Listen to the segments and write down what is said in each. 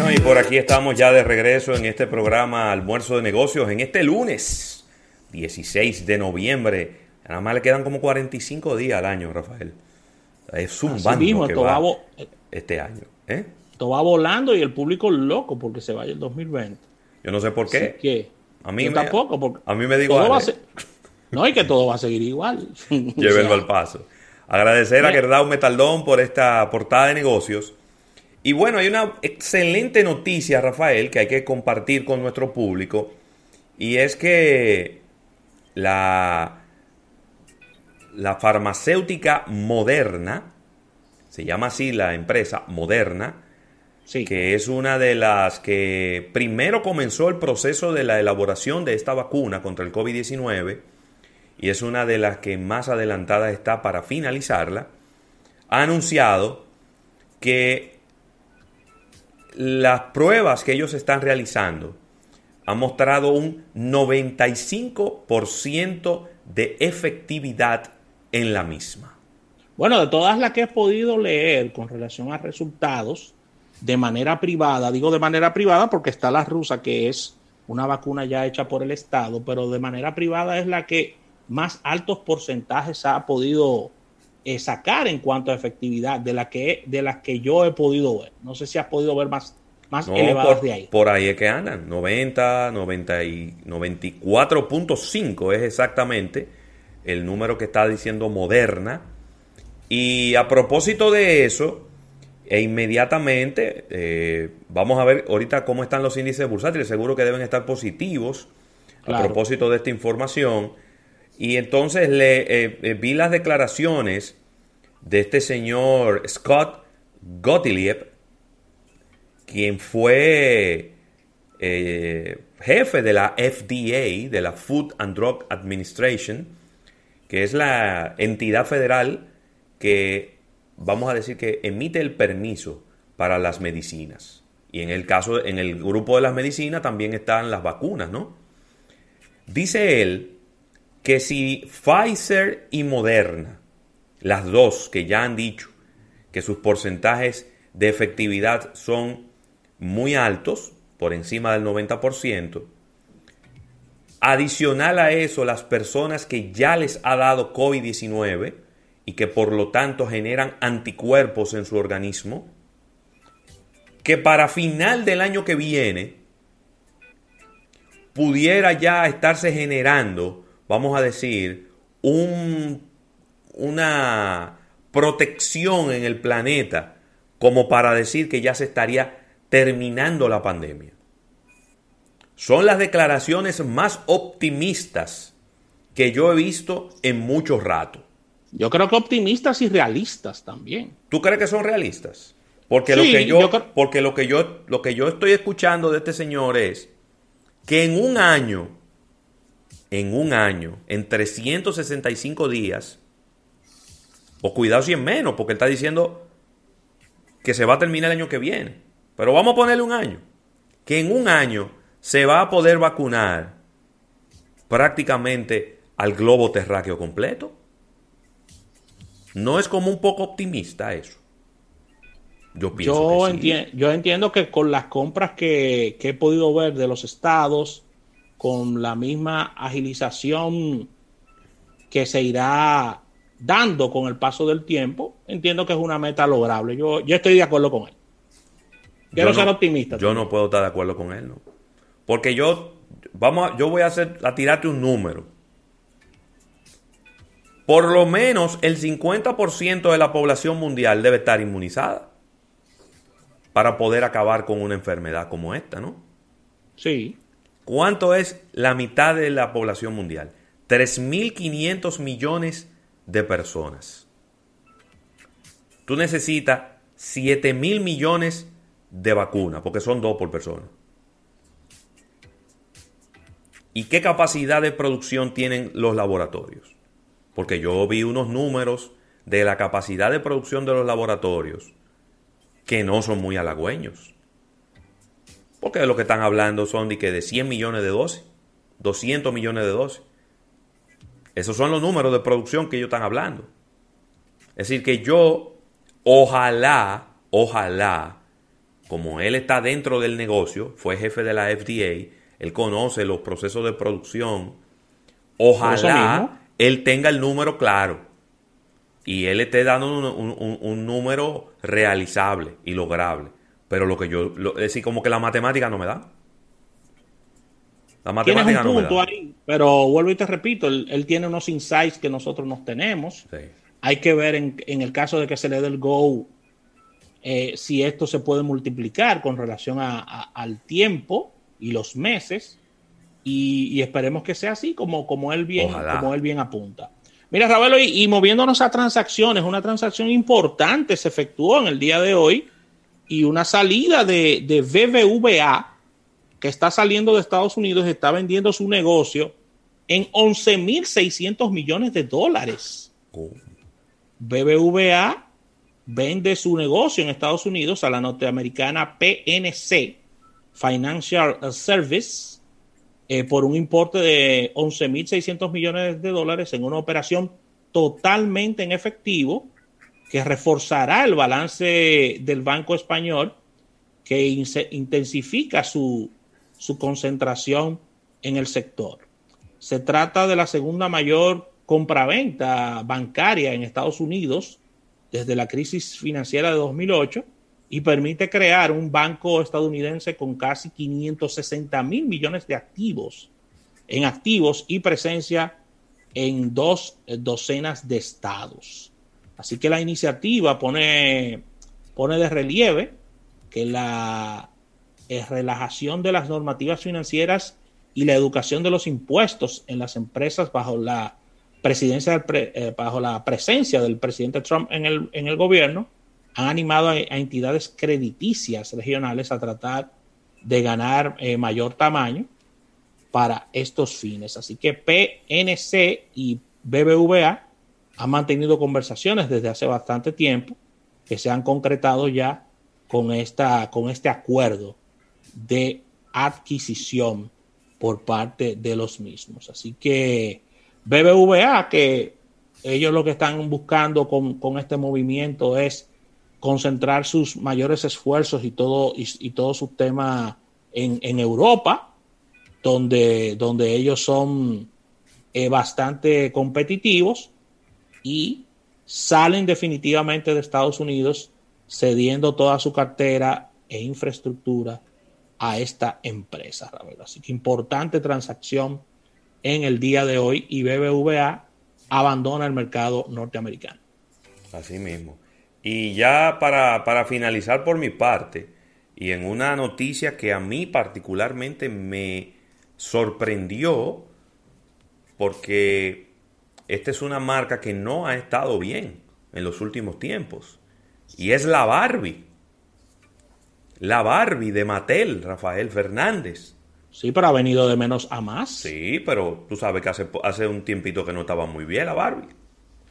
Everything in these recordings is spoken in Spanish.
Bueno, y por aquí estamos ya de regreso en este programa Almuerzo de Negocios, en este lunes 16 de noviembre. Nada más le quedan como 45 días al año, Rafael. Es un bando que va este año. ¿eh? Esto va volando y el público loco porque se vaya el 2020. Yo no sé por qué. a mí tampoco. Porque a mí me digo. no, hay que todo va a seguir igual. Llévenlo al paso. Agradecer a Gerdau Metaldón por esta portada de negocios. Y bueno, hay una excelente noticia, Rafael, que hay que compartir con nuestro público. Y es que la, la farmacéutica moderna, se llama así la empresa moderna, que es una de las que primero comenzó el proceso de la elaboración de esta vacuna contra el COVID-19 y es una de las que más adelantada está para finalizarla, ha anunciado que las pruebas que ellos están realizando han mostrado un 95% de efectividad en la misma. Bueno, de todas las que he podido leer con relación a resultados de manera privada, digo de manera privada porque está la rusa que es una vacuna ya hecha por el Estado, pero de manera privada es la que más altos porcentajes ha podido eh, sacar en cuanto a efectividad de, la que, de las que yo he podido ver. No sé si has podido ver más, más elevadas de ahí. Por ahí es que andan, 90, 90 y 94.5 es exactamente el número que está diciendo Moderna. Y a propósito de eso, e inmediatamente, eh, vamos a ver ahorita cómo están los índices bursátiles, seguro que deben estar positivos a propósito de esta información. Y entonces le eh, eh, vi las declaraciones de este señor Scott Gottlieb, quien fue eh, jefe de la FDA, de la Food and Drug Administration, que es la entidad federal que, vamos a decir, que emite el permiso para las medicinas. Y en el caso, en el grupo de las medicinas también están las vacunas, ¿no? Dice él que si Pfizer y Moderna, las dos que ya han dicho que sus porcentajes de efectividad son muy altos, por encima del 90%, adicional a eso las personas que ya les ha dado COVID-19 y que por lo tanto generan anticuerpos en su organismo, que para final del año que viene pudiera ya estarse generando vamos a decir, un, una protección en el planeta como para decir que ya se estaría terminando la pandemia. Son las declaraciones más optimistas que yo he visto en mucho rato. Yo creo que optimistas y realistas también. ¿Tú crees que son realistas? Porque lo que yo, porque lo que yo lo que yo estoy escuchando de este señor es que en un año en un año, en 365 días, o cuidado si es menos, porque él está diciendo que se va a terminar el año que viene. Pero vamos a ponerle un año. Que en un año se va a poder vacunar prácticamente al globo terráqueo completo. ¿No es como un poco optimista eso? Yo, pienso yo entiendo que con las compras que, que he podido ver de los estados, con la misma agilización que se irá dando con el paso del tiempo, entiendo que es una meta lograble. Yo, yo estoy de acuerdo con él. Quiero ser optimista. Yo no puedo estar de acuerdo con él, ¿no? Porque yo, vamos yo voy a, hacer, a tirarte un número. Por lo menos el 50% de la población mundial debe estar inmunizada para poder acabar con una enfermedad como esta, ¿no? Sí. ¿Cuánto es la mitad de la población mundial? 3.500 millones de personas. Tú necesitas 7.000 millones de vacunas, porque son dos por persona. ¿Y qué capacidad de producción tienen los laboratorios? Porque yo vi unos números de la capacidad de producción de los laboratorios que no son muy halagüeños. Porque de lo que están hablando son de que de 100 millones de dosis, 200 millones de dosis. Esos son los números de producción que ellos están hablando. Es decir, que yo, ojalá, ojalá, como él está dentro del negocio, fue jefe de la FDA, él conoce los procesos de producción, ojalá él tenga el número claro y él esté dando un, número realizable y lograble. Pero lo que yo, es decir, como que la matemática no me da. La matemática no me da. Ahí, pero vuelvo y te repito, él, tiene unos insights que nosotros no tenemos. Hay que ver en, el caso de que se le dé el go, eh, si esto se puede multiplicar con relación al tiempo y los meses. Y, esperemos que sea así como, como, él bien, como él bien apunta. Mira, Ravelo, y, moviéndonos a transacciones, una transacción importante se efectuó en el día de hoy y una salida de, BBVA que está saliendo de Estados Unidos está vendiendo su negocio en 11.600 millones de dólares. BBVA vende su negocio en Estados Unidos a la norteamericana PNC, Financial Service, eh, por un importe de 11.600 millones de dólares en una operación totalmente en efectivo que reforzará el balance del Banco Español, que intensifica su, su concentración en el sector. Se trata de la segunda mayor compraventa bancaria en Estados Unidos desde la crisis financiera de 2008 y permite crear un banco estadounidense con casi 560 mil millones de activos en activos y presencia en dos docenas de estados. Así que la iniciativa pone, pone de relieve que la eh, relajación de las normativas financieras y la educación de los impuestos en las empresas bajo la presidencia eh, bajo la presencia del presidente Trump en el, en el gobierno han animado a, entidades crediticias regionales a tratar de ganar eh, mayor tamaño para estos fines. Así que PNC y BBVA han mantenido conversaciones desde hace bastante tiempo que se han concretado ya con, esta, con este acuerdo de adquisición por parte de los mismos. Así que BBVA, que ellos lo que están buscando con, con este movimiento es concentrar sus mayores esfuerzos y todo, y, todo su tema en, Europa, donde, donde ellos son eh, bastante competitivos y salen definitivamente de Estados Unidos cediendo toda su cartera e infraestructura a esta empresa. Así que importante transacción en el día de hoy y BBVA abandona el mercado norteamericano. Así mismo. Y ya para, finalizar por mi parte, y en una noticia que a mí particularmente me sorprendió, porque esta es una marca que no ha estado bien en los últimos tiempos, y es la Barbie. La Barbie de Mattel, Rafael Fernández. Sí, pero ha venido de menos a más. Sí, pero tú sabes que hace, hace un tiempito que no estaba muy bien la Barbie.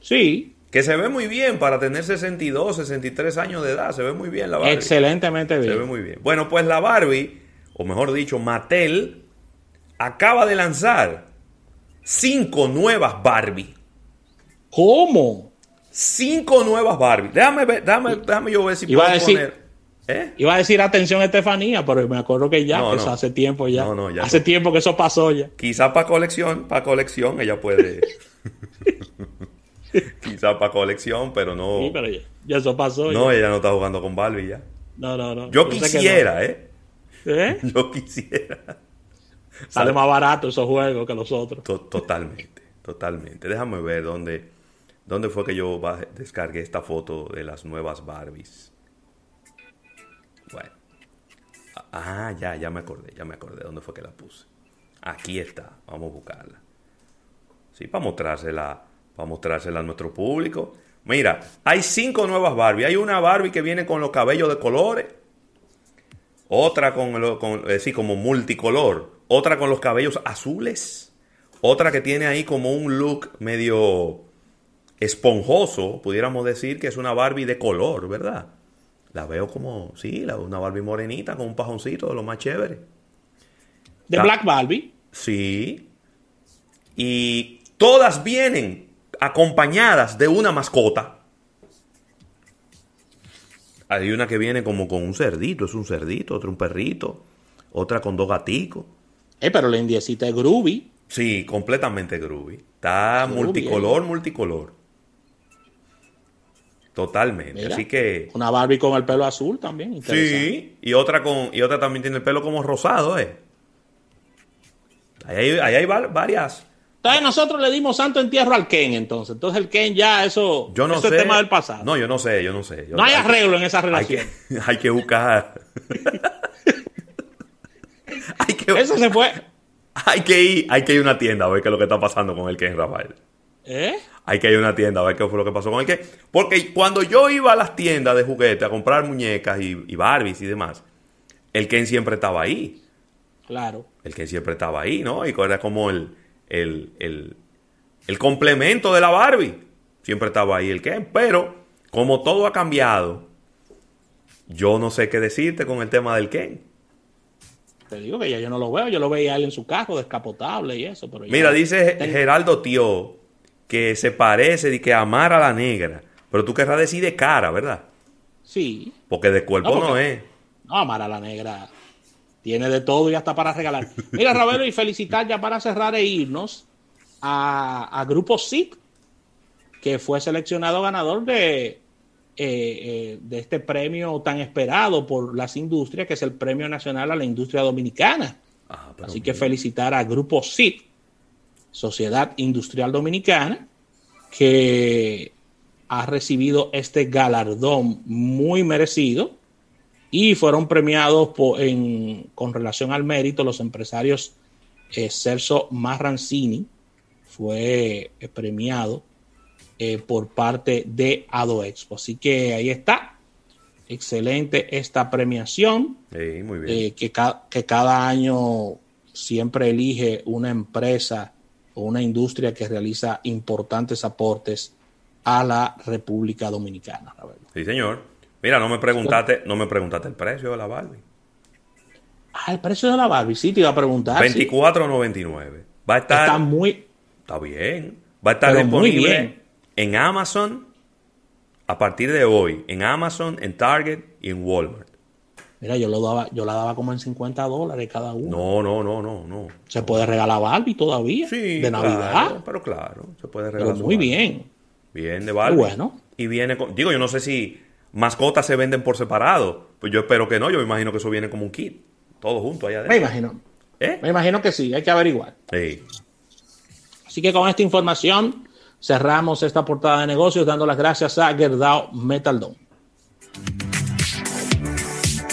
Sí, que se ve muy bien para tener 62, 63 años de edad. Se ve muy bien la Barbie. Excelentemente bien. Se ve muy bien. Bueno, pues la Barbie, o mejor dicho, Mattel, acaba de lanzar cinco nuevas Barbie. ¿Cómo? Cinco nuevas Barbie. Déjame, ver, déjame, déjame yo ver si puedo poner. ¿Eh? Iba a decir atención Estefanía, pero me acuerdo que ya, pues hace tiempo ya. ya hace tiempo que eso pasó ya. Quizás para colección, para colección ella puede. Quizá para colección, pero no. Sí, pero ya, eso pasó. No, ella no está jugando con Barbie ya. No, no, no. Yo, quisiera, ¿eh? ¿eh? Yo quisiera. Sale más barato esos juegos que los otros. totalmente, totalmente. Déjame ver dónde, dónde fue que yo descargué esta foto de las nuevas Barbies. Bueno. Ah, ya, ya me acordé, ya me acordé dónde fue que la puse. Aquí está, vamos a buscarla. Sí, para mostrársela para mostrársela a nuestro público. Mira, hay cinco nuevas Barbie. Hay una Barbie que viene con los cabellos de colores. Otra con, con decir, como multicolor. Otra con los cabellos azules. Otra que tiene ahí como un look medio esponjoso. Pudiéramos decir que es una Barbie de color, ¿verdad? La veo como, sí, una Barbie morenita con un pajoncito de lo más chévere. ¿De Black Barbie? Sí. Y todas vienen acompañadas de una mascota. Hay una que viene como con un cerdito, es un cerdito, otra un perrito, otra con dos gaticos. Eh, pero la indiecita es groovy. Sí, completamente groovy. Está Groovy, multicolor, multicolor. Totalmente. Mira, Así que Una Barbie con el pelo azul también. sí, y otra con y otra también tiene el pelo como rosado, eh. Ahí hay, ahí hay varias. Entonces nosotros le dimos santo entierro al Ken, entonces. Entonces el Ken ya eso, Yo no eso sé. es tema del pasado. No, yo no sé, yo no sé. Yo- No hay que- arreglo en esa Hay relación. que, hay que buscar. hay, que, Eso se fue. hay que ir, hay que ir a una tienda a ver qué es lo que está pasando con el Ken Rafael. ¿Eh? Hay que ir a una tienda a ver qué fue lo que pasó con el Ken. Porque cuando yo iba a las tiendas de juguetes a comprar muñecas y, y Barbies y demás, el Ken siempre estaba ahí. Claro. El Ken siempre estaba ahí, ¿no? Y era como el, el, el, el complemento de la Barbie. Siempre estaba ahí el Ken. Pero, como todo ha cambiado, yo no sé qué decirte con el tema del Ken. Te digo que ya yo no lo veo. Yo lo veía a él en su carro, descapotable y eso. Pero Mira, dice Ten- Geraldo Tío que se parece y que amar a la negra. Pero tú querrás decir de cara, ¿verdad? Sí. Porque de cuerpo No, es. No, Mara la Negra tiene de todo y hasta para regalar. Mira, Ravelo, y felicitar ya para cerrar e irnos a, a Grupo SIC, que fue seleccionado ganador de, eh, eh, de este premio tan esperado por las industrias, que es el Premio Nacional a la Industria Dominicana. Ah, Así que felicitar a Grupo SIC, Sociedad Industrial Dominicana, que ha recibido este galardón muy merecido y fueron premiados po- en- con relación al mérito los empresarios eh, Celso Marrancini fue premiado eh, por parte de Adoexpo. Así que ahí está. Excelente esta premiación Sí, muy bien. eh, que, ca- que cada año siempre elige una empresa o una industria que realiza importantes aportes a la República Dominicana. Sí, señor. Mira, no me preguntaste, no me preguntaste el precio de la Barbie. Ah, el precio de la Barbie, sí, te iba a preguntar. sí. 24.99. Va a estar Está muy, Está bien. Va a estar Pero muy disponible bien. En Amazon a partir de hoy. En Amazon, en Target y en Walmart. mira, yo lo daba, yo la daba como en 50 dólares cada uno. No, no, no, no, no. Se puede regalar Barbie todavía Sí, de Navidad. claro, pero claro, se puede Pero regalar. su muy Barbie. bien. Bien de Barbie. bueno. Y viene con, digo, yo no sé si mascotas se venden por separado. Pues yo espero que no, yo me imagino que eso viene como un kit. Todo junto allá Me adentro. imagino. ¿Eh? Me imagino que sí, hay que averiguar. Sí. Así que con esta información cerramos esta portada de negocios dando las gracias a Gerdau Metaldon.